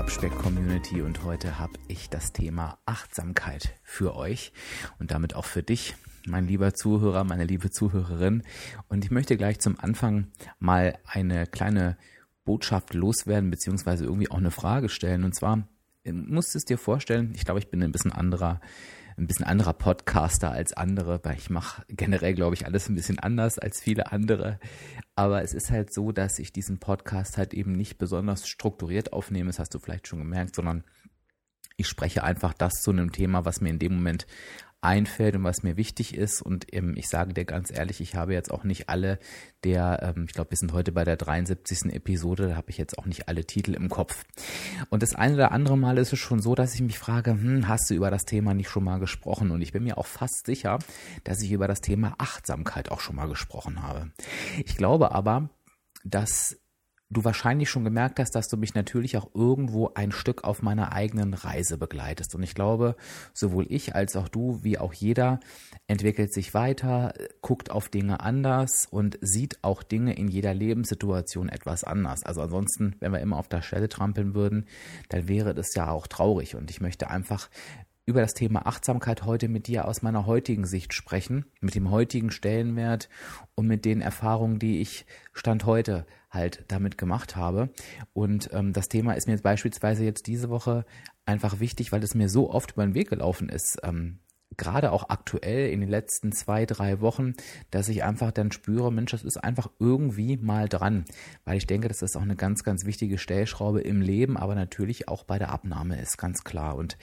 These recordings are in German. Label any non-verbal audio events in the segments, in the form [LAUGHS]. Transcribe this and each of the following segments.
Abspeck-Community und heute habe ich das Thema Achtsamkeit für euch und damit auch für dich, mein lieber Zuhörer, meine liebe Zuhörerin. Und ich möchte gleich zum Anfang mal eine kleine Botschaft loswerden, beziehungsweise irgendwie auch eine Frage stellen. Und zwar, musst du es dir vorstellen, ich glaube, ich bin ein bisschen anderer ein bisschen anderer Podcaster als andere, weil ich mache generell, glaube ich, alles ein bisschen anders als viele andere. Aber es ist halt so, dass ich diesen Podcast halt eben nicht besonders strukturiert aufnehme, das hast du vielleicht schon gemerkt, sondern ich spreche einfach das zu einem Thema, was mir in dem Moment einfällt und was mir wichtig ist. Und ähm, ich sage dir ganz ehrlich, ich habe jetzt auch nicht alle der, ähm, ich glaube, wir sind heute bei der 73. Episode, da habe ich jetzt auch nicht alle Titel im Kopf. Und das eine oder andere Mal ist es schon so, dass ich mich frage, hm, hast du über das Thema nicht schon mal gesprochen? Und ich bin mir auch fast sicher, dass ich über das Thema Achtsamkeit auch schon mal gesprochen habe. Ich glaube aber, dass du wahrscheinlich schon gemerkt hast, dass du mich natürlich auch irgendwo ein Stück auf meiner eigenen Reise begleitest. Und ich glaube, sowohl ich als auch du, wie auch jeder, entwickelt sich weiter, guckt auf Dinge anders und sieht auch Dinge in jeder Lebenssituation etwas anders. Also ansonsten, wenn wir immer auf der Stelle trampeln würden, dann wäre das ja auch traurig. Und ich möchte einfach über das Thema Achtsamkeit heute mit dir aus meiner heutigen Sicht sprechen, mit dem heutigen Stellenwert und mit den Erfahrungen, die ich Stand heute halt damit gemacht habe. Und ähm, das Thema ist mir jetzt beispielsweise jetzt diese Woche einfach wichtig, weil es mir so oft über den Weg gelaufen ist. Ähm, gerade auch aktuell in den letzten zwei, drei Wochen, dass ich einfach dann spüre, Mensch, das ist einfach irgendwie mal dran. Weil ich denke, das auch eine ganz, ganz wichtige Stellschraube im Leben, aber natürlich auch bei der Abnahme ist, ganz klar. Und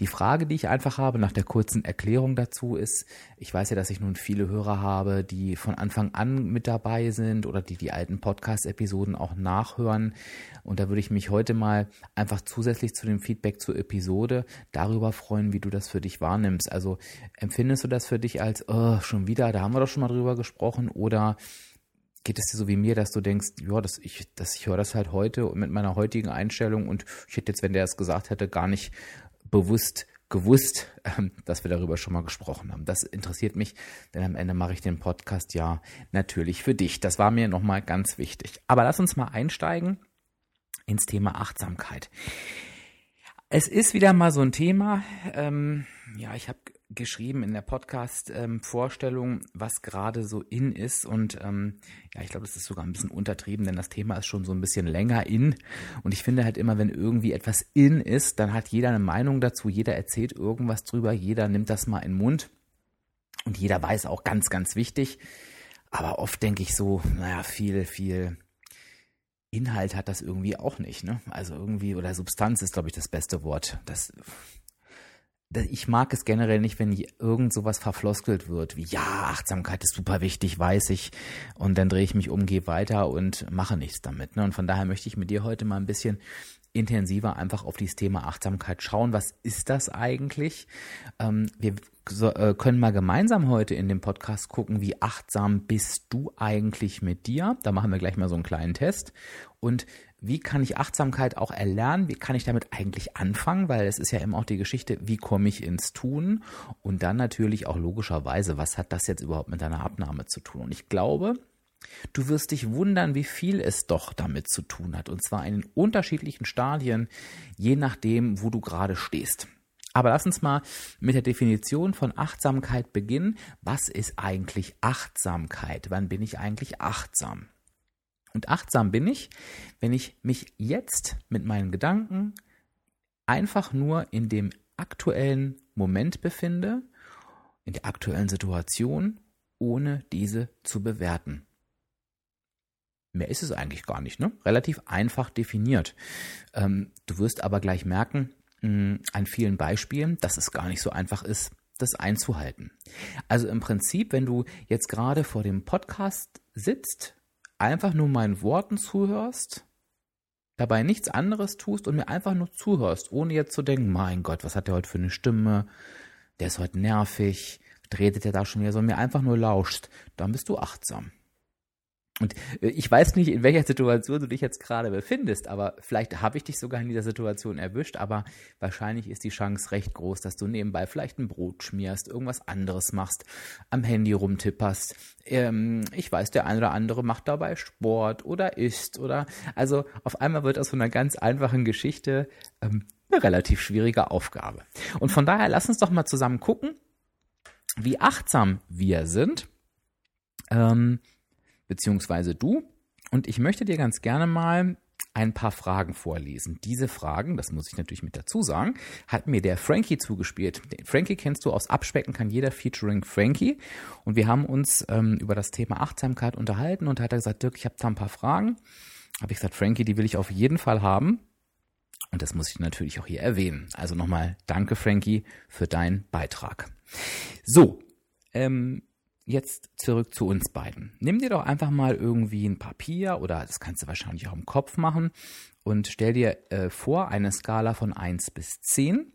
die Frage, die ich einfach habe nach der kurzen Erklärung dazu ist, ich weiß ja, dass ich nun viele Hörer habe, die von Anfang an mit dabei sind oder die die alten Podcast-Episoden auch nachhören. Und da würde ich mich heute mal einfach zusätzlich zu dem Feedback zur Episode darüber freuen, wie du das für dich wahrnimmst. Also also empfindest du das für dich als, oh, schon wieder, da haben wir doch schon mal drüber gesprochen oder geht es dir so wie mir, dass du denkst, ja, dass ich, dass ich höre das halt heute mit meiner heutigen Einstellung und ich hätte jetzt, wenn der es gesagt hätte, gar nicht bewusst gewusst, ähm, dass wir darüber schon mal gesprochen haben. Das interessiert mich, denn am Ende mache ich den Podcast ja natürlich für dich. Das war mir nochmal ganz wichtig. Aber lass uns mal einsteigen ins Thema Achtsamkeit. Es ist wieder mal so ein Thema. Ähm, ja, ich habe geschrieben in der Podcast-Vorstellung, ähm, was gerade so in ist. Und ähm, ja, ich glaube, das ist sogar ein bisschen untertrieben, denn das Thema ist schon so ein bisschen länger in. Und ich finde halt immer, wenn irgendwie etwas in ist, dann hat jeder eine Meinung dazu, jeder erzählt irgendwas drüber, jeder nimmt das mal in den Mund. Und jeder weiß auch ganz, ganz wichtig. Aber oft denke ich so, naja, viel, viel Inhalt hat das irgendwie auch nicht. Ne? Also irgendwie, oder Substanz ist, glaube ich, das beste Wort. Das ich mag es generell nicht, wenn irgend sowas verfloskelt wird, wie ja, Achtsamkeit ist super wichtig, weiß ich. Und dann drehe ich mich um, gehe weiter und mache nichts damit. Ne? Und von daher möchte ich mit dir heute mal ein bisschen intensiver einfach auf dieses Thema Achtsamkeit schauen. Was ist das eigentlich? Ähm, wir so, äh, können mal gemeinsam heute in dem Podcast gucken, wie achtsam bist du eigentlich mit dir. Da machen wir gleich mal so einen kleinen Test. Und wie kann ich Achtsamkeit auch erlernen? Wie kann ich damit eigentlich anfangen? Weil es ist ja immer auch die Geschichte, wie komme ich ins Tun? Und dann natürlich auch logischerweise, was hat das jetzt überhaupt mit deiner Abnahme zu tun? Und ich glaube, du wirst dich wundern, wie viel es doch damit zu tun hat. Und zwar in unterschiedlichen Stadien, je nachdem, wo du gerade stehst. Aber lass uns mal mit der Definition von Achtsamkeit beginnen. Was ist eigentlich Achtsamkeit? Wann bin ich eigentlich achtsam? Und achtsam bin ich, wenn ich mich jetzt mit meinen Gedanken einfach nur in dem aktuellen Moment befinde, in der aktuellen Situation, ohne diese zu bewerten. Mehr ist es eigentlich gar nicht, ne? Relativ einfach definiert. Ähm, du wirst aber gleich merken, mh, hm, an vielen Beispielen, dass es gar nicht so einfach ist, das einzuhalten. Also im Prinzip, wenn du jetzt gerade vor dem Podcast sitzt einfach nur meinen Worten zuhörst dabei nichts anderes tust und mir einfach nur zuhörst, ohne jetzt zu denken, mein Gott, was hat der heute für eine Stimme? Der ist heute nervig, redet er da schon wieder, sondern mir einfach nur lauschst, dann bist du achtsam. Und äh, ich weiß nicht, in welcher Situation du dich jetzt gerade befindest, aber vielleicht habe ich dich sogar in dieser Situation erwischt, aber wahrscheinlich ist die Chance recht groß, dass du nebenbei vielleicht ein Brot schmierst, irgendwas anderes machst, am Handy rumtipperst. Ähm, ich weiß, der eine oder andere macht dabei Sport oder isst oder also auf einmal wird aus so einer ganz einfachen Geschichte ähm, eine relativ schwierige Aufgabe. Und von daher lass uns doch mal zusammen gucken, wie achtsam wir sind. Ähm, beziehungsweise du. Und ich möchte dir ganz gerne mal ein paar Fragen vorlesen. Diese Fragen, das muss ich natürlich mit dazu sagen, hat mir der Frankie zugespielt. Den Frankie kennst du aus Abspecken kann jeder featuring Frankie. Und wir haben uns ähm, über das Thema Achtsamkeit unterhalten und hat er gesagt, Dirk, ich habe da ein paar Fragen. Habe ich gesagt, Frankie, die will ich auf jeden Fall haben. Und das muss ich natürlich auch hier erwähnen. Also nochmal danke, Frankie, für deinen Beitrag. So, ähm, jetzt zurück zu uns beiden. Nimm dir doch einfach mal irgendwie ein Papier oder das kannst du wahrscheinlich auch im Kopf machen und stell dir äh, vor eine Skala von 1 bis 10.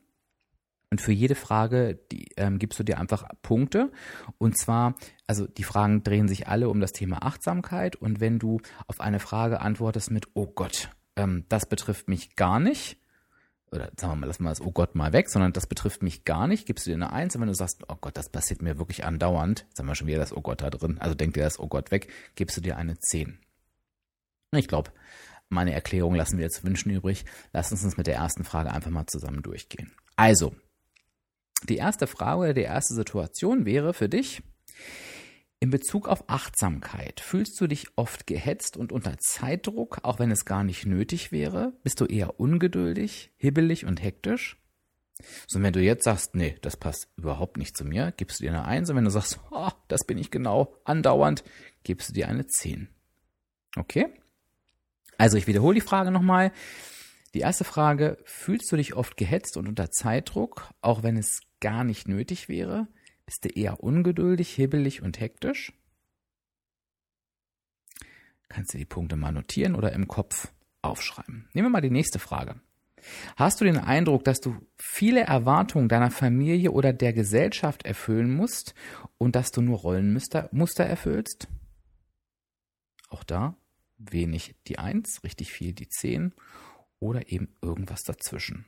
Und für jede Frage die, ähm, gibst du dir einfach Punkte. Und zwar, also die Fragen drehen sich alle um das Thema Achtsamkeit. Und wenn du auf eine Frage antwortest mit, oh Gott, ähm, das betrifft mich gar nicht, oder sagen wir mal, lass mal das Oh Gott mal weg, sondern das betrifft mich gar nicht, gibst du dir eine Eins und wenn du sagst, oh Gott, das passiert mir wirklich andauernd, jetzt wir schon wieder das Oh Gott da drin, also denk dir das Oh Gott weg, gibst du dir eine Zehn. Ich glaube, meine Erklärung lassen wir jetzt wünschen übrig. Lass uns uns mit der ersten Frage einfach mal zusammen durchgehen. Also, die erste Frage die erste Situation wäre für dich, in Bezug auf Achtsamkeit, fühlst du dich oft gehetzt und unter Zeitdruck, auch wenn es gar nicht nötig wäre? Bist du eher ungeduldig, hibbelig und hektisch? So, wenn du jetzt sagst, nee, das passt überhaupt nicht zu mir, gibst du dir eine Eins. Und wenn du sagst, [LAUGHS] oh, das bin ich genau, andauernd, gibst du dir eine Zehn. Okay? Also ich wiederhole die Frage nochmal. Die erste Frage, fühlst du dich oft gehetzt und unter Zeitdruck, auch wenn es gar nicht nötig wäre? Bist du eher ungeduldig, hibbelig und hektisch? Kannst du die Punkte mal notieren oder im Kopf aufschreiben. Nehmen wir mal die nächste Frage. Hast du den Eindruck, dass du viele Erwartungen deiner Familie oder der Gesellschaft erfüllen musst und dass du nur Rollenmuster Muster erfüllst? Auch da wenig die Eins, richtig viel die Zehn oder eben irgendwas dazwischen.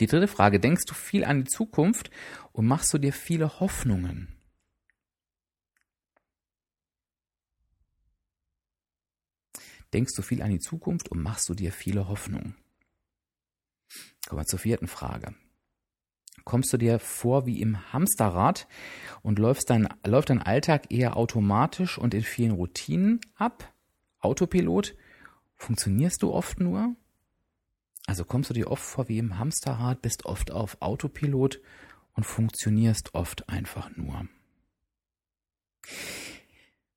Die dritte Frage, denkst du viel an die Zukunft und machst du dir viele Hoffnungen? Denkst du viel an die Zukunft und machst du dir viele Hoffnungen? Kommen wir zur vierten Frage. Kommst du dir vor wie im Hamsterrad und läufst dein, läuft dein Alltag eher automatisch und in vielen Routinen ab? Autopilot? Funktionierst du oft nur? Also kommst du dir oft vor wie im Hamsterrad, bist oft auf Autopilot und funktionierst oft einfach nur.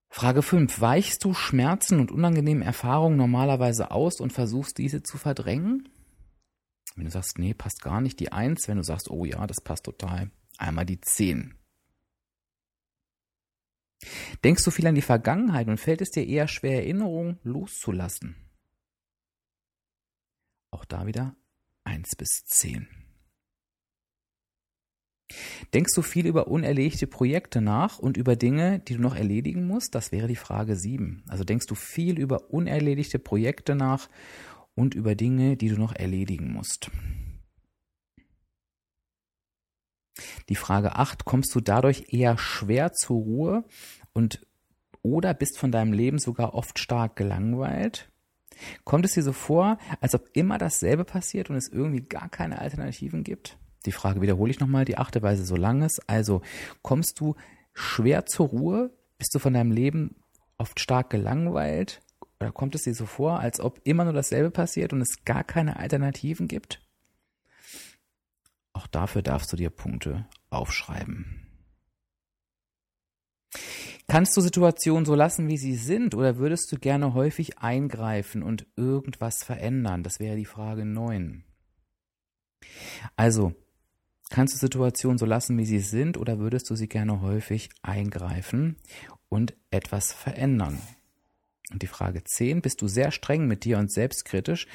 Frage 5. Weichst du Schmerzen und unangenehme Erfahrungen normalerweise aus und versuchst diese zu verdrängen? Wenn du sagst, nee, passt gar nicht, die 1. Wenn du sagst, oh ja, das passt total, einmal die 10. Denkst du viel an die Vergangenheit und fällt es dir eher schwer, Erinnerungen loszulassen? Auch da wieder 1 bis 10. Denkst du viel über unerledigte Projekte nach und über Dinge, die du noch erledigen musst? Das wäre die Frage 7. Also denkst du viel über unerledigte Projekte nach und über Dinge, die du noch erledigen musst? Die Frage 8, kommst du dadurch eher schwer zur Ruhe und oder bist von deinem Leben sogar oft stark gelangweilt? Kommt es dir so vor, als ob immer dasselbe passiert und es irgendwie gar keine Alternativen gibt? Die Frage wiederhole ich nochmal, die achte Weise so lang ist. Also kommst du schwer zur Ruhe? Bist du von deinem Leben oft stark gelangweilt? Oder kommt es dir so vor, als ob immer nur dasselbe passiert und es gar keine Alternativen gibt? Auch dafür darfst du dir Punkte aufschreiben. Kannst du Situationen so lassen, wie sie sind, oder würdest du gerne häufig eingreifen und irgendwas verändern? Das wäre die Frage 9. Also, kannst du Situationen so lassen, wie sie sind, oder würdest du sie gerne häufig eingreifen und etwas verändern? Und die Frage 10, bist du sehr streng mit dir und selbstkritisch,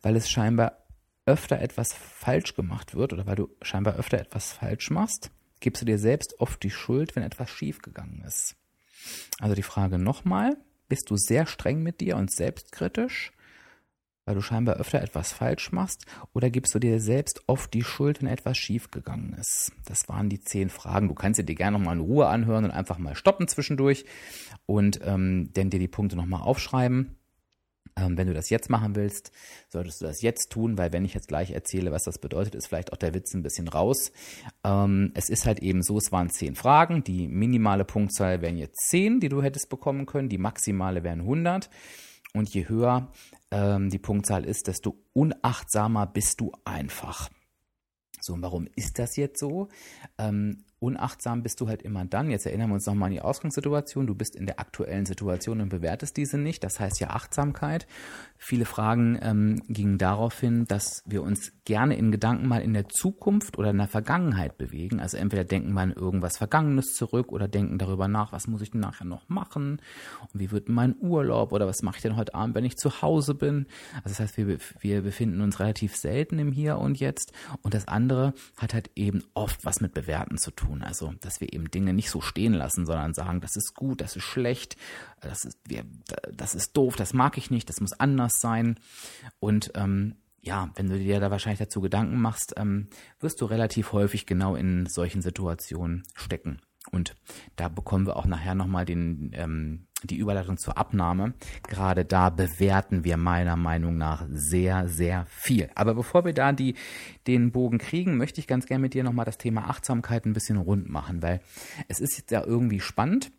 weil es scheinbar öfter etwas falsch gemacht wird oder weil du scheinbar öfter etwas falsch machst? Gibst du dir selbst oft die Schuld, wenn etwas schiefgegangen ist? Also die Frage nochmal, bist du sehr streng mit dir und selbstkritisch, weil du scheinbar öfter etwas falsch machst, oder gibst du dir selbst oft die Schuld, wenn etwas schiefgegangen ist? Das waren die zehn Fragen. Du kannst sie dir gerne nochmal in Ruhe anhören und einfach mal stoppen zwischendurch und ähm, dann dir die Punkte nochmal aufschreiben. Ähm, wenn du das jetzt machen willst, solltest du das jetzt tun, weil wenn ich jetzt gleich erzähle, was das bedeutet, ist vielleicht auch der Witz ein bisschen raus. Ähm, es ist halt eben so, es waren zehn Fragen. Die minimale Punktzahl wären jetzt zehn, die du hättest bekommen können. Die maximale wären 100. Und je höher ähm, die Punktzahl ist, desto unachtsamer bist du einfach. So, und warum ist das jetzt so? Ähm, unachtsam bist du halt immer dann. Jetzt erinnern wir uns nochmal an die Ausgangssituation. Du bist in der aktuellen Situation und bewertest diese nicht. Das heißt ja Achtsamkeit. Viele Fragen ähm, gingen darauf hin, dass wir uns gerne in Gedanken mal in der Zukunft oder in der Vergangenheit bewegen. Also entweder denken wir an irgendwas Vergangenes zurück oder denken darüber nach, was muss ich denn nachher noch machen und wie wird mein Urlaub oder was mache ich denn heute Abend, wenn ich zu Hause bin. Also das heißt, wir, wir befinden uns relativ selten im Hier und Jetzt. Und das andere hat halt eben oft was mit Bewerten zu tun. Also, dass wir eben Dinge nicht so stehen lassen, sondern sagen, das ist gut, das ist schlecht, das ist, wir, das ist doof, das mag ich nicht, das muss anders sein. Und ähm, ja, wenn du dir da wahrscheinlich dazu Gedanken machst, ähm, wirst du relativ häufig genau in solchen Situationen stecken. Und da bekommen wir auch nachher nochmal den, ähm, die Überleitung zur Abnahme. Gerade da bewerten wir meiner Meinung nach sehr, sehr viel. Aber bevor wir da die, den Bogen kriegen, möchte ich ganz gerne mit dir nochmal das Thema Achtsamkeit ein bisschen rund machen, weil es ist jetzt ja irgendwie spannend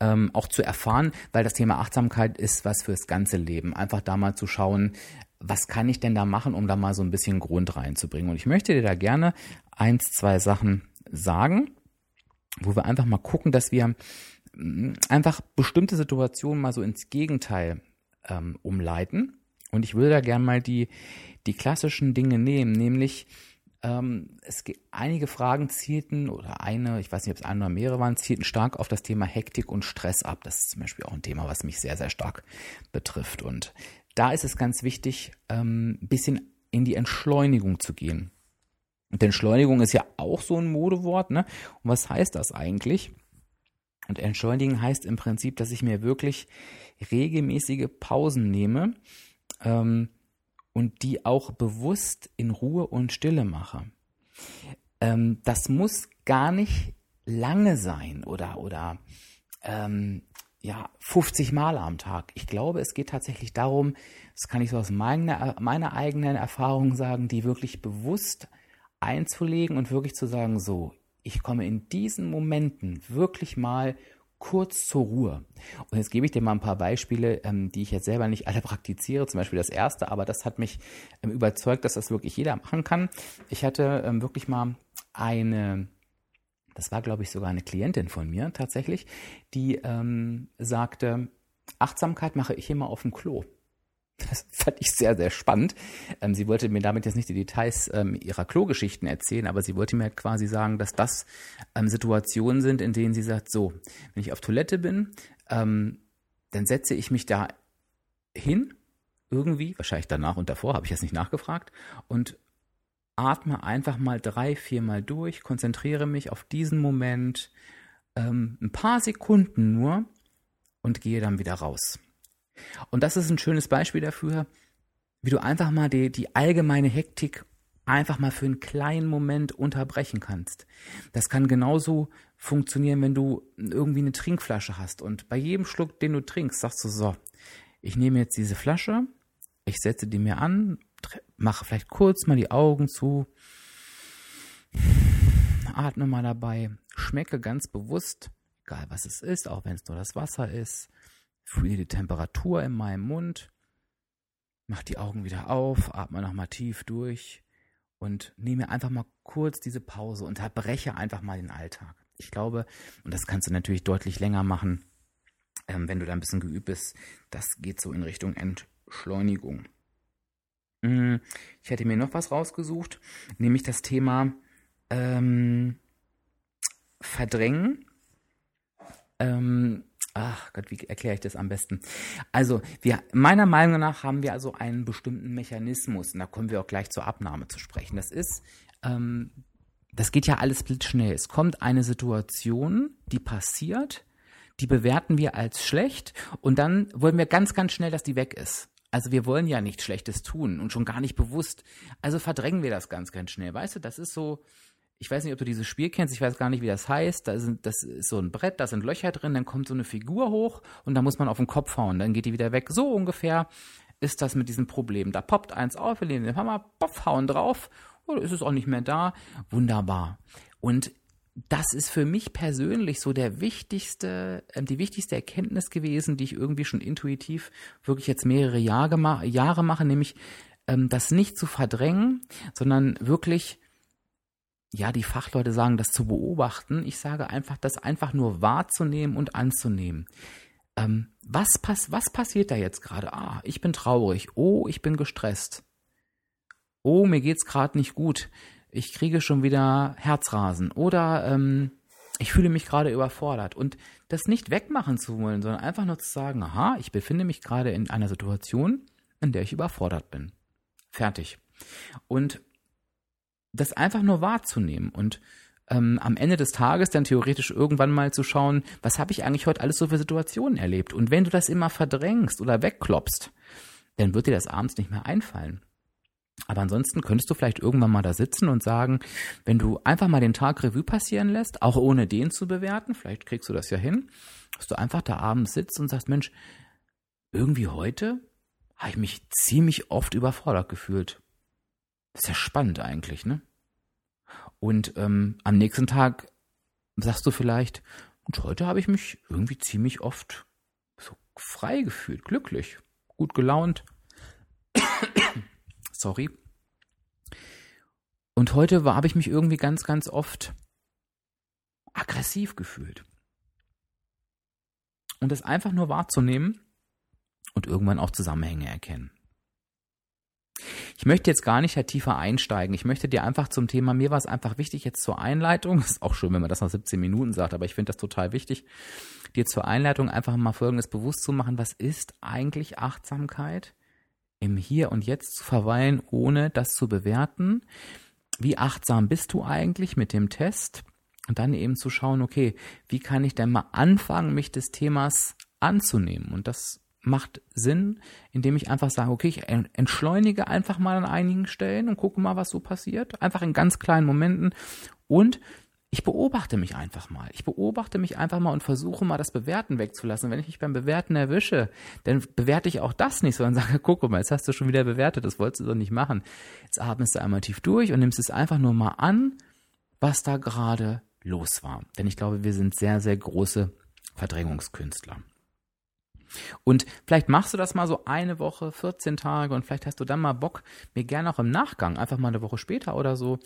ähm, auch zu erfahren, weil das Thema Achtsamkeit ist was fürs ganze Leben. Einfach da mal zu schauen, was kann ich denn da machen, um da mal so ein bisschen Grund reinzubringen. Und ich möchte dir da gerne eins, zwei Sachen sagen, wo wir einfach mal gucken, dass wir mm, einfach bestimmte Situationen mal so ins Gegenteil ähm, umleiten. Und ich würde da gerne mal die, die klassischen Dinge nehmen, nämlich ähm, es einige Fragen zielten oder eine, ich weiß nicht, ob es eine oder mehrere waren, zielten stark auf das Thema Hektik und Stress ab. Das ist zum Beispiel auch ein Thema, was mich sehr, sehr stark betrifft. Und da ist es ganz wichtig, ein ähm, bisschen in die Entschleunigung zu gehen. Und Entschleunigung ist ja auch so ein Modewort, ne? Und was heißt das eigentlich? Und entschleunigen heißt im Prinzip, dass ich mir wirklich regelmäßige Pausen nehme, ähm, und die auch bewusst in Ruhe und Stille mache. Ähm, das muss gar nicht lange sein oder, oder ähm, ja, 50 Mal am Tag. Ich glaube, es geht tatsächlich darum, das kann ich so aus meiner, meiner eigenen Erfahrung sagen, die wirklich bewusst einzulegen und wirklich zu sagen, so, ich komme in diesen Momenten wirklich mal kurz zur Ruhe. Und jetzt gebe ich dir mal ein paar Beispiele, ähm, die ich jetzt selber nicht alle praktiziere. Zum Beispiel das erste, aber das hat mich ähm, überzeugt, dass das wirklich jeder machen kann. Ich hatte ähm, wirklich mal eine, das war glaube ich sogar eine Klientin von mir tatsächlich, die ähm, sagte, Achtsamkeit mache ich immer auf dem Klo. Das fand ich sehr, sehr spannend. Ähm, sie wollte mir damit jetzt nicht die Details ähm, ihrer Klogeschichten erzählen, aber sie wollte mir quasi sagen, dass das ähm, Situationen sind, in denen sie sagt, so, wenn ich auf Toilette bin, ähm, dann setze ich mich da hin, irgendwie, wahrscheinlich danach und davor, habe ich jetzt nicht nachgefragt, und atme einfach mal drei, viermal durch, konzentriere mich auf diesen Moment, ähm, ein paar Sekunden nur und gehe dann wieder raus. Und das ist ein schönes Beispiel dafür, wie du einfach mal die, die allgemeine Hektik einfach mal für einen kleinen Moment unterbrechen kannst. Das kann genauso funktionieren, wenn du irgendwie eine Trinkflasche hast und bei jedem Schluck, den du trinkst, sagst du so, ich nehme jetzt diese Flasche, ich setze die mir an, mache vielleicht kurz mal die Augen zu, atme mal dabei, schmecke ganz bewusst, egal was es ist, auch wenn es nur das Wasser ist, Fühle die Temperatur in meinem Mund. Mach die Augen wieder auf, atme nochmal tief durch und nehme einfach mal kurz diese Pause, unterbreche einfach mal den Alltag. Ich glaube, und das kannst du natürlich deutlich länger machen, ähm, wenn du da ein bisschen geübt bist, das geht so in Richtung Entschleunigung. Hm, ich hätte mir noch was rausgesucht, nämlich das Thema ähm, Verdrängen. Ähm, Ach Gott, wie erkläre ich das am besten? Also, wir, meiner Meinung nach haben wir also einen bestimmten Mechanismus, und da kommen wir auch gleich zur Abnahme zu sprechen. Das ist, ähm, das geht ja alles blitzschnell. Es kommt eine Situation, die passiert, die bewerten wir als schlecht und dann wollen wir ganz, ganz schnell, dass die weg ist. Also wir wollen ja nichts Schlechtes tun und schon gar nicht bewusst. Also verdrängen wir das ganz, ganz schnell. Weißt du, das ist so, ich weiß nicht, ob du dieses Spiel kennst, ich weiß gar nicht, wie das heißt. Da sind, das ist so ein Brett, da sind Löcher drin, dann kommt so eine Figur hoch und da muss man auf den Kopf hauen, dann geht die wieder weg. So ungefähr ist das mit diesem Problem. Da poppt eins auf, wir legen den Hammer, poff, hauen drauf, oder ist es auch nicht mehr da. Wunderbar. Und das ist für mich persönlich so der wichtigste, äh, die wichtigste Erkenntnis gewesen, die ich irgendwie schon intuitiv wirklich jetzt mehrere Jahre, Jahre mache, nämlich ähm, das nicht zu verdrängen, sondern wirklich ja, die Fachleute sagen, das zu beobachten. Ich sage einfach, das einfach nur wahrzunehmen und anzunehmen. Ähm, was, pass was passiert da jetzt gerade? Ah, ich bin traurig. Oh, ich bin gestresst. Oh, mir geht's gerade nicht gut. Ich kriege schon wieder Herzrasen. Oder ähm, ich fühle mich gerade überfordert. Und das nicht wegmachen zu wollen, sondern einfach nur zu sagen, aha, ich befinde mich gerade in einer Situation, in der ich überfordert bin. Fertig. Und das einfach nur wahrzunehmen und ähm, am Ende des Tages dann theoretisch irgendwann mal zu schauen, was habe ich eigentlich heute alles so für Situationen erlebt? Und wenn du das immer verdrängst oder wegklopst, dann wird dir das abends nicht mehr einfallen. Aber ansonsten könntest du vielleicht irgendwann mal da sitzen und sagen, wenn du einfach mal den Tag Revue passieren lässt, auch ohne den zu bewerten, vielleicht kriegst du das ja hin, dass du einfach da abends sitzt und sagst, Mensch, irgendwie heute habe ich mich ziemlich oft überfordert gefühlt. Das ist ja spannend eigentlich, ne? Und ähm, am nächsten Tag sagst du vielleicht, und heute habe ich mich irgendwie ziemlich oft so frei gefühlt, glücklich, gut gelaunt. [COUGHS] Sorry. Und heute habe ich mich irgendwie ganz, ganz oft aggressiv gefühlt. Und das einfach nur wahrzunehmen und irgendwann auch Zusammenhänge erkennen. Ich möchte jetzt gar nicht halt tiefer einsteigen. Ich möchte dir einfach zum Thema, mir war es einfach wichtig jetzt zur Einleitung, [LAUGHS] ist auch schön, wenn man das nach 17 Minuten sagt, aber ich finde das total wichtig, dir zur Einleitung einfach mal Folgendes bewusst zu machen. Was ist eigentlich Achtsamkeit? Im Hier und Jetzt zu verweilen, ohne das zu bewerten. Wie achtsam bist du eigentlich mit dem Test? Und dann eben zu schauen, okay, wie kann ich denn mal anfangen, mich des Themas anzunehmen? Und das macht Sinn, indem ich einfach sage, okay, ich entschleunige einfach mal an einigen Stellen und gucke mal, was so passiert. Einfach in ganz kleinen Momenten. Und ich beobachte mich einfach mal. Ich beobachte mich einfach mal und versuche mal das Bewerten wegzulassen. Wenn ich mich beim Bewerten erwische, dann bewerte ich auch das nicht, sondern [LAUGHS] sage, guck mal, jetzt hast du schon wieder bewertet, das wolltest du doch nicht machen. Jetzt atmest du einmal tief durch und nimmst es einfach nur mal an, was da gerade los war. Denn ich glaube, wir sind sehr, sehr große Verdrängungskünstler. Und vielleicht machst du das mal so eine Woche, 14 Tage und vielleicht hast du dann mal Bock, mir gerne auch im Nachgang, einfach mal eine Woche später oder so,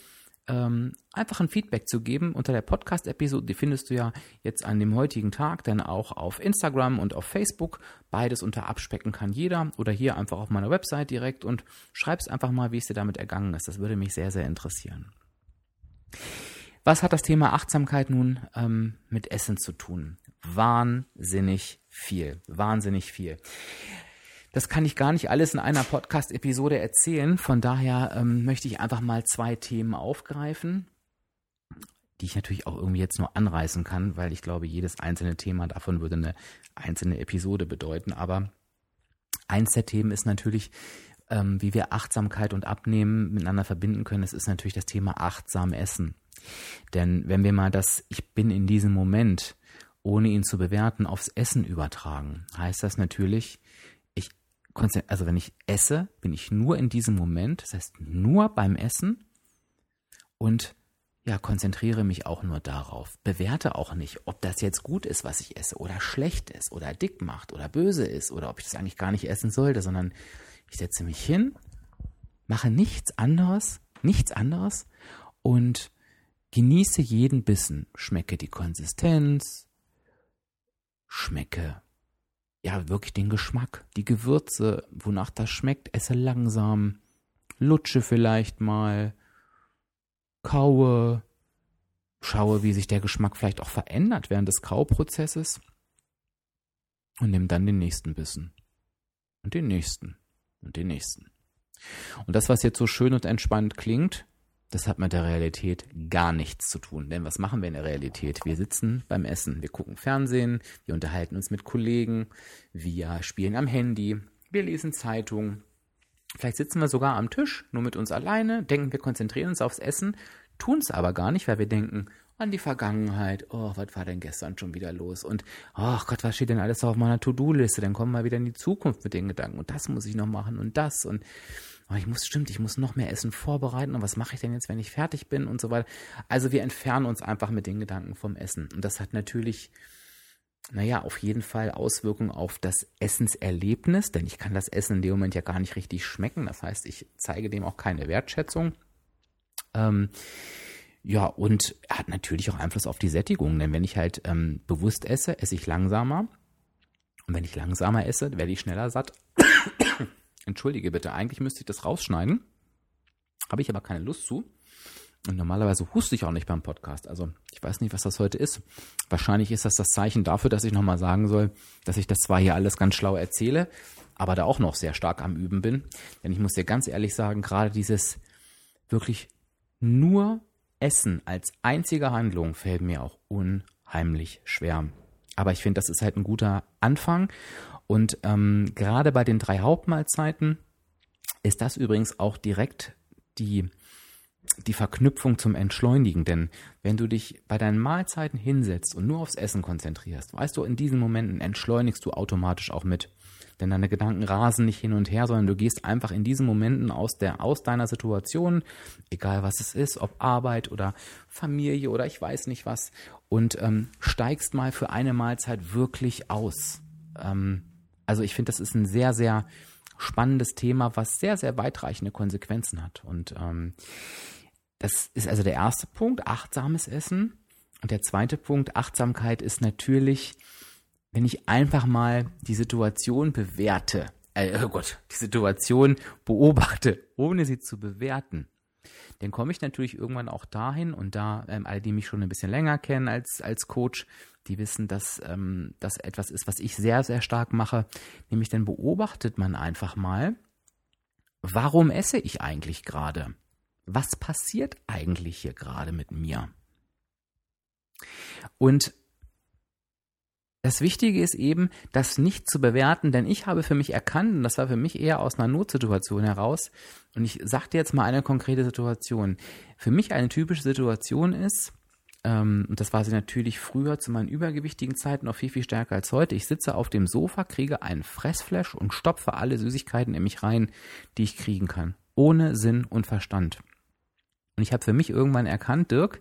ähm, einfach ein Feedback zu geben unter der Podcast-Episode. Die findest du ja jetzt an dem heutigen Tag dann auch auf Instagram und auf Facebook. Beides unter Abspecken kann jeder oder hier einfach auf meiner Website direkt und schreibst einfach mal, wie es dir damit ergangen ist. Das würde mich sehr, sehr interessieren. Was hat das Thema Achtsamkeit nun ähm, mit Essen zu tun? Wahnsinnig viel, wahnsinnig viel. Das kann ich gar nicht alles in einer Podcast-Episode erzählen. Von daher ähm, möchte ich einfach mal zwei Themen aufgreifen, die ich natürlich auch irgendwie jetzt nur anreißen kann, weil ich glaube, jedes einzelne Thema davon würde eine einzelne Episode bedeuten. Aber eins der Themen ist natürlich, ähm, wie wir Achtsamkeit und Abnehmen miteinander verbinden können. Das ist natürlich das Thema achtsam Essen. Denn wenn wir mal das Ich bin in diesem Moment ohne ihn zu bewerten, aufs Essen übertragen, heißt das natürlich, ich also wenn ich esse, bin ich nur in diesem Moment, das heißt nur beim Essen und ja, konzentriere mich auch nur darauf. Bewerte auch nicht, ob das jetzt gut ist, was ich esse, oder schlecht ist, oder dick macht, oder böse ist, oder ob ich das eigentlich gar nicht essen sollte, sondern ich setze mich hin, mache nichts anderes, nichts anderes und genieße jeden Bissen, schmecke die Konsistenz, schmecke ja wirklich den Geschmack, die Gewürze, wonach das schmeckt, esse langsam, lutsche vielleicht mal, kaue, schaue, wie sich der Geschmack vielleicht auch verändert während des Kauprozesses. und nimm dann den nächsten Bissen. Und den nächsten. Und den nächsten. Und das, was jetzt so schön und entspannt klingt, das hat mit der Realität gar nichts zu tun. Denn was machen wir in der Realität? Wir sitzen beim Essen, wir gucken Fernsehen, wir unterhalten uns mit Kollegen, wir spielen am Handy, wir lesen Zeitungen. Vielleicht sitzen wir sogar am Tisch, nur mit uns alleine, denken, wir konzentrieren uns aufs Essen, tun es aber gar nicht, weil wir denken an die Vergangenheit. Oh, was war denn gestern schon wieder los? Und, oh Gott, was steht denn alles auf meiner To-Do-Liste? Dann kommen wir wieder in die Zukunft mit den Gedanken. Und das muss ich noch machen und das. Und oh, ich muss, stimmt, ich muss noch mehr Essen vorbereiten. Und was mache ich denn jetzt, wenn ich fertig bin und so weiter? Also wir entfernen uns einfach mit den Gedanken vom Essen. Und das hat natürlich, naja, auf jeden Fall Auswirkungen auf das Essenserlebnis, denn ich kann das Essen in dem Moment ja gar nicht richtig schmecken. Das heißt, ich zeige dem auch keine Wertschätzung. Ähm, ja, und hat natürlich auch Einfluss auf die Sättigung, denn wenn ich halt ähm, bewusst esse, esse ich langsamer. Und wenn ich langsamer esse, werde ich schneller satt. Entschuldige bitte, eigentlich müsste ich das rausschneiden. Habe ich aber keine Lust zu. Und normalerweise huste ich auch nicht beim Podcast. Also ich weiß nicht, was das heute ist. Wahrscheinlich ist das das Zeichen dafür, dass ich nochmal sagen soll, dass ich das zwar hier alles ganz schlau erzähle, aber da auch noch sehr stark am Üben bin. Denn ich muss dir ganz ehrlich sagen, gerade dieses wirklich nur Essen als einzige Handlung fällt mir auch unheimlich schwer. Aber ich finde, das ist halt ein guter Anfang. Und ähm, gerade bei den drei Hauptmahlzeiten ist das übrigens auch direkt die, die Verknüpfung zum Entschleunigen. Denn wenn du dich bei deinen Mahlzeiten hinsetzt und nur aufs Essen konzentrierst, weißt du, in diesen Momenten entschleunigst du automatisch auch mit. Denn deine Gedanken rasen nicht hin und her, sondern du gehst einfach in diesen Momenten aus der, aus deiner Situation, egal was es ist, ob Arbeit oder Familie oder ich weiß nicht was, und ähm, steigst mal für eine Mahlzeit wirklich aus. Ähm, also ich finde, das ist ein sehr, sehr spannendes Thema, was sehr, sehr weitreichende Konsequenzen hat. Und ähm, das ist also der erste Punkt, achtsames Essen. Und der zweite Punkt, Achtsamkeit, ist natürlich, wenn ich einfach mal die Situation bewerte, äh, oh Gott, die Situation beobachte, ohne sie zu bewerten, dann komme ich natürlich irgendwann auch dahin und da ähm, alle, die mich schon ein bisschen länger kennen als, als Coach, die wissen, dass ähm, das etwas ist, was ich sehr, sehr stark mache. Nämlich dann beobachtet man einfach mal, warum esse ich eigentlich gerade? Was passiert eigentlich hier gerade mit mir? Und das Wichtige ist eben, das nicht zu bewerten, denn ich habe für mich erkannt, und das war für mich eher aus einer Notsituation heraus, und ich sage dir jetzt mal eine konkrete Situation. Für mich eine typische Situation ist, ähm, und das war sie natürlich früher zu meinen übergewichtigen Zeiten noch viel, viel stärker als heute. Ich sitze auf dem Sofa, kriege einen Fressflash und stopfe alle Süßigkeiten in mich rein, die ich kriegen kann. Ohne Sinn und Verstand. Und ich habe für mich irgendwann erkannt, Dirk,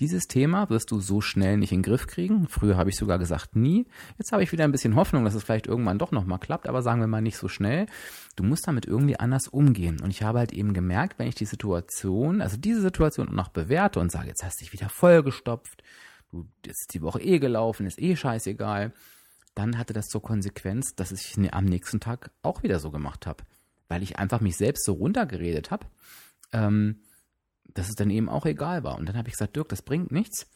dieses Thema wirst du so schnell nicht in den Griff kriegen. Früher habe ich sogar gesagt, nie. Jetzt habe ich wieder ein bisschen Hoffnung, dass es vielleicht irgendwann doch nochmal klappt, aber sagen wir mal nicht so schnell. Du musst damit irgendwie anders umgehen. Und ich habe halt eben gemerkt, wenn ich die Situation, also diese Situation noch bewerte und sage, jetzt hast du dich wieder vollgestopft, du, jetzt ist die Woche eh gelaufen, ist eh scheißegal, dann hatte das zur Konsequenz, dass ich am nächsten Tag auch wieder so gemacht habe. Weil ich einfach mich selbst so runtergeredet habe. Ähm, dass es dann eben auch egal war. Und dann habe ich gesagt, Dirk, das bringt nichts.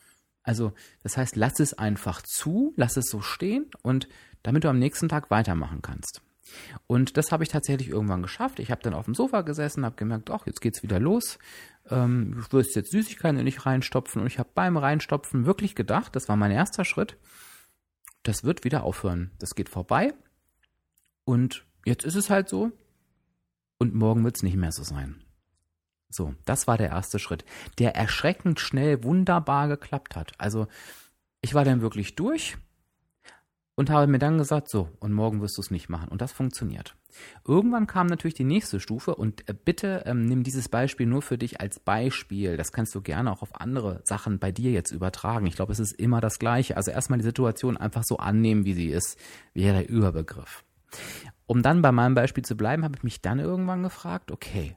Also, das heißt, lass es einfach zu, lass es so stehen und damit du am nächsten Tag weitermachen kannst. Und das habe ich tatsächlich irgendwann geschafft. Ich habe dann auf dem Sofa gesessen, habe gemerkt, ach, jetzt geht's wieder los. Ähm, du wirst jetzt Süßigkeiten in dich reinstopfen. Und ich habe beim Reinstopfen wirklich gedacht, das war mein erster Schritt, das wird wieder aufhören. Das geht vorbei. Und jetzt ist es halt so. Und morgen wird es nicht mehr so sein. So, das war der erste Schritt, der erschreckend schnell wunderbar geklappt hat. Also ich war dann wirklich durch und habe mir dann gesagt, so, und morgen wirst du es nicht machen. Und das funktioniert. Irgendwann kam natürlich die nächste Stufe und äh, bitte ähm, nimm dieses Beispiel nur für dich als Beispiel. Das kannst du gerne auch auf andere Sachen bei dir jetzt übertragen. Ich glaube, es ist immer das Gleiche. Also erstmal die Situation einfach so annehmen, wie sie ist, wäre der Überbegriff. Um dann bei meinem Beispiel zu bleiben, habe ich mich dann irgendwann gefragt, okay,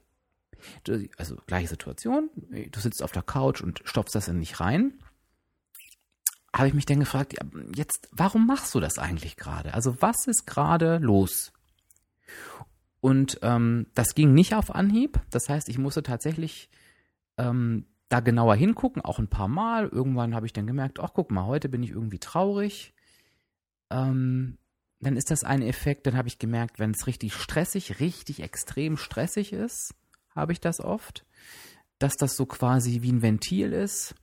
Du, also gleiche Situation, du sitzt auf der Couch und stopfst das in dich rein. Habe ich mich dann gefragt, jetzt, warum machst du das eigentlich gerade? Also was ist gerade los? Und ähm, das ging nicht auf Anhieb. Das heißt, ich musste tatsächlich ähm, da genauer hingucken, auch ein paar Mal. Irgendwann habe ich dann gemerkt, ach guck mal, heute bin ich irgendwie traurig. Ähm, dann ist das ein Effekt, dann habe ich gemerkt, wenn es richtig stressig, richtig extrem stressig ist, habe ich das oft, dass das so quasi wie ein Ventil ist.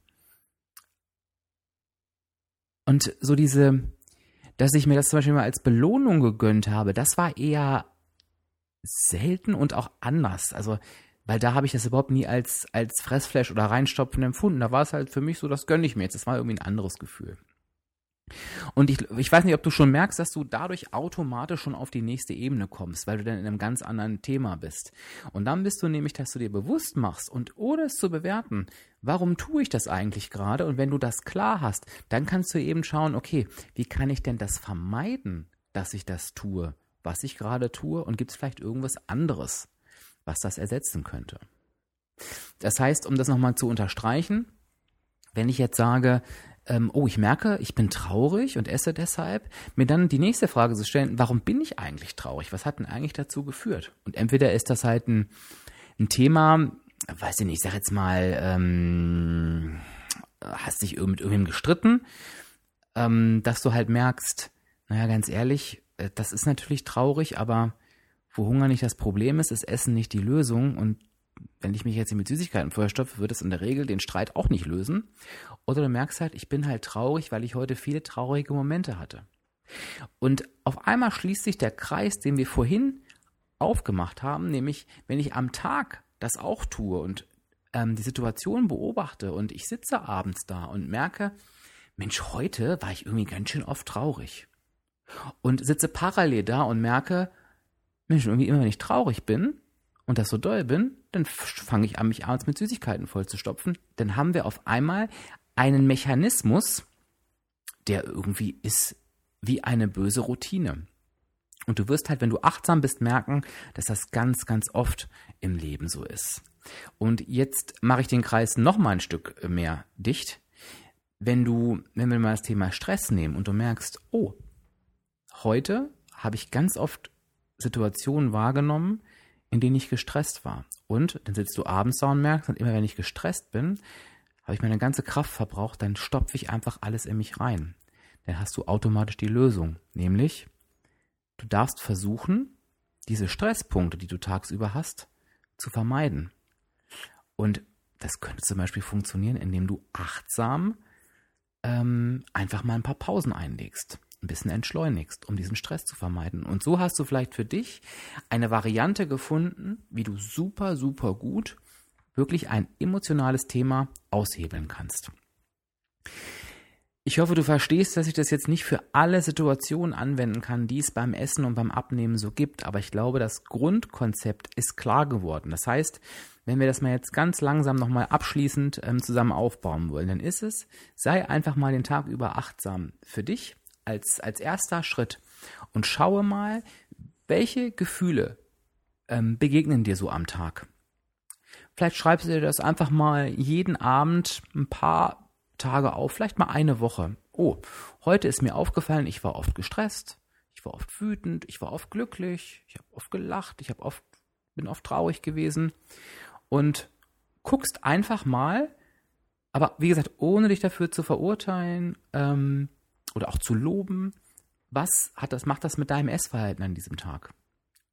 Und so diese, dass ich mir das zum Beispiel mal als Belohnung gegönnt habe, das war eher selten und auch anders. Also, weil da habe ich das überhaupt nie als, als Fressflash oder reinstopfen empfunden. Da war es halt für mich so, das gönne ich mir jetzt. Das war irgendwie ein anderes Gefühl. Und ich, ich weiß nicht, ob du schon merkst, dass du dadurch automatisch schon auf die nächste Ebene kommst, weil du dann in einem ganz anderen Thema bist. Und dann bist du nämlich, dass du dir bewusst machst und ohne es zu bewerten, warum tue ich das eigentlich gerade? Und wenn du das klar hast, dann kannst du eben schauen, okay, wie kann ich denn das vermeiden, dass ich das tue, was ich gerade tue? Und gibt es vielleicht irgendwas anderes, was das ersetzen könnte? Das heißt, um das nochmal zu unterstreichen, wenn ich jetzt sage, ähm, oh, ich merke, ich bin traurig und esse deshalb, mir dann die nächste Frage zu stellen, warum bin ich eigentlich traurig? Was hat denn eigentlich dazu geführt? Und entweder ist das halt ein, ein Thema, weiß ich nicht, ich sag jetzt mal, ähm, hast dich mit irgendwem gestritten, ähm, dass du halt merkst, naja, ganz ehrlich, äh, das ist natürlich traurig, aber wo Hunger nicht das Problem ist, ist Essen nicht die Lösung und wenn ich mich jetzt mit Süßigkeiten vollstopfe, wird es in der Regel den Streit auch nicht lösen. Oder du merkst halt, ich bin halt traurig, weil ich heute viele traurige Momente hatte. Und auf einmal schließt sich der Kreis, den wir vorhin aufgemacht haben, nämlich wenn ich am Tag das auch tue und ähm, die Situation beobachte und ich sitze abends da und merke, Mensch, heute war ich irgendwie ganz schön oft traurig. Und sitze parallel da und merke, Mensch, irgendwie immer wenn ich traurig bin, und das so doll bin, dann fange ich an, mich abends mit Süßigkeiten vollzustopfen. Dann haben wir auf einmal einen Mechanismus, der irgendwie ist wie eine böse Routine. Und du wirst halt, wenn du achtsam bist, merken, dass das ganz, ganz oft im Leben so ist. Und jetzt mache ich den Kreis noch mal ein Stück mehr dicht. Wenn du, wenn wir mal das Thema Stress nehmen und du merkst, oh, heute habe ich ganz oft Situationen wahrgenommen, in denen ich gestresst war. Und dann sitzt du abends da und merkst, und immer wenn ich gestresst bin, habe ich meine ganze Kraft verbraucht, dann stopfe ich einfach alles in mich rein. Dann hast du automatisch die Lösung. Nämlich, du darfst versuchen, diese Stresspunkte, die du tagsüber hast, zu vermeiden. Und das könnte zum Beispiel funktionieren, indem du achtsam ähm, einfach mal ein paar Pausen einlegst ein bisschen entschleunigst, um diesen Stress zu vermeiden. Und so hast du vielleicht für dich eine Variante gefunden, wie du super, super gut wirklich ein emotionales Thema aushebeln kannst. Ich hoffe, du verstehst, dass ich das jetzt nicht für alle Situationen anwenden kann, die es beim Essen und beim Abnehmen so gibt, aber ich glaube, das Grundkonzept ist klar geworden. Das heißt, wenn wir das mal jetzt ganz langsam nochmal abschließend ähm, zusammen aufbauen wollen, dann ist es, sei einfach mal den Tag über achtsam für dich, als, als erster Schritt und schaue mal, welche Gefühle ähm, begegnen dir so am Tag. Vielleicht schreibst du dir das einfach mal jeden Abend ein paar Tage auf, vielleicht mal eine Woche. Oh, heute ist mir aufgefallen, ich war oft gestresst, ich war oft wütend, ich war oft glücklich, ich habe oft gelacht, ich habe oft bin oft traurig gewesen und guckst einfach mal, aber wie gesagt, ohne dich dafür zu verurteilen, ähm, oder auch zu loben. Was hat das, macht das mit deinem Essverhalten an diesem Tag?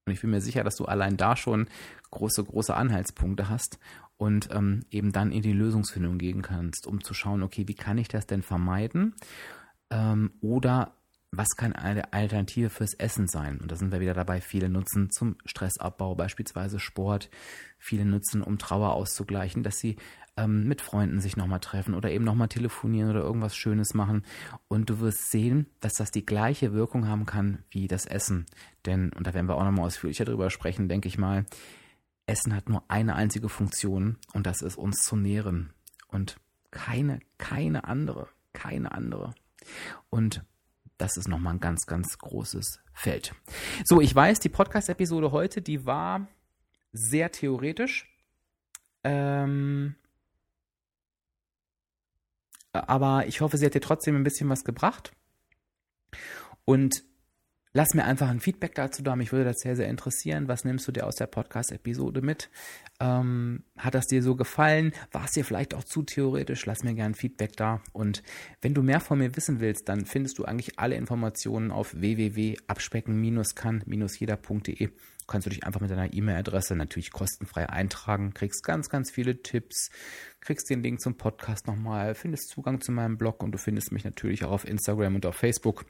Und ich bin mir sicher, dass du allein da schon große, große Anhaltspunkte hast und ähm, eben dann in die Lösungsfindung gehen kannst, um zu schauen, okay, wie kann ich das denn vermeiden? Ähm, oder was kann eine Alternative fürs Essen sein? Und da sind wir wieder dabei. Viele nutzen zum Stressabbau beispielsweise Sport. Viele nutzen, um Trauer auszugleichen, dass sie ähm, mit Freunden sich nochmal treffen oder eben nochmal telefonieren oder irgendwas Schönes machen. Und du wirst sehen, dass das die gleiche Wirkung haben kann wie das Essen. Denn, und da werden wir auch nochmal ausführlicher drüber sprechen, denke ich mal, Essen hat nur eine einzige Funktion und das ist uns zu nähren. Und keine, keine andere. Keine andere. Und das ist nochmal ein ganz, ganz großes Feld. So, ich weiß, die Podcast-Episode heute, die war sehr theoretisch. Ähm, aber ich hoffe, sie hat dir trotzdem ein bisschen was gebracht. Und Lass mir einfach ein Feedback dazu da. Mich würde das sehr, sehr interessieren. Was nimmst du dir aus der Podcast-Episode mit? Ähm, hat das dir so gefallen? War es dir vielleicht auch zu theoretisch? Lass mir gerne Feedback da. Und wenn du mehr von mir wissen willst, dann findest du eigentlich alle Informationen auf www.abspecken-kann-jeder.de. Kannst du dich einfach mit deiner E-Mail-Adresse natürlich kostenfrei eintragen, kriegst ganz, ganz viele Tipps, kriegst den Link zum Podcast nochmal, findest Zugang zu meinem Blog und du findest mich natürlich auch auf Instagram und auf Facebook.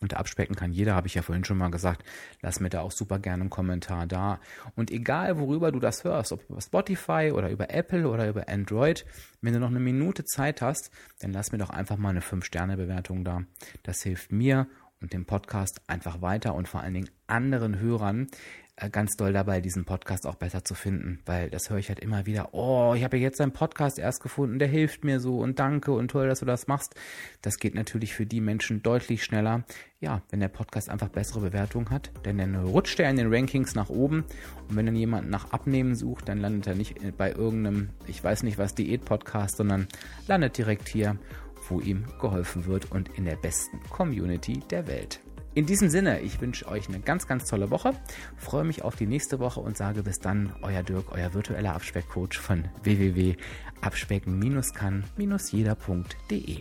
Und abspecken kann jeder, habe ich ja vorhin schon mal gesagt. Lass mir da auch super gerne einen Kommentar da. Und egal, worüber du das hörst, ob über Spotify oder über Apple oder über Android, wenn du noch eine Minute Zeit hast, dann lass mir doch einfach mal eine 5-Sterne-Bewertung da. Das hilft mir und dem Podcast einfach weiter und vor allen Dingen anderen Hörern, ganz doll dabei, diesen Podcast auch besser zu finden, weil das höre ich halt immer wieder, oh, ich habe ja jetzt einen Podcast erst gefunden, der hilft mir so und danke und toll, dass du das machst. Das geht natürlich für die Menschen deutlich schneller, ja, wenn der Podcast einfach bessere Bewertungen hat, denn dann rutscht er in den Rankings nach oben und wenn dann jemand nach Abnehmen sucht, dann landet er nicht bei irgendeinem, ich weiß nicht was, Diät-Podcast, sondern landet direkt hier, wo ihm geholfen wird und in der besten Community der Welt. In diesem Sinne, ich wünsche euch eine ganz, ganz tolle Woche, freue mich auf die nächste Woche und sage bis dann, euer Dirk, euer virtueller Abspeckcoach von www.abspecken-kann-jeder.de.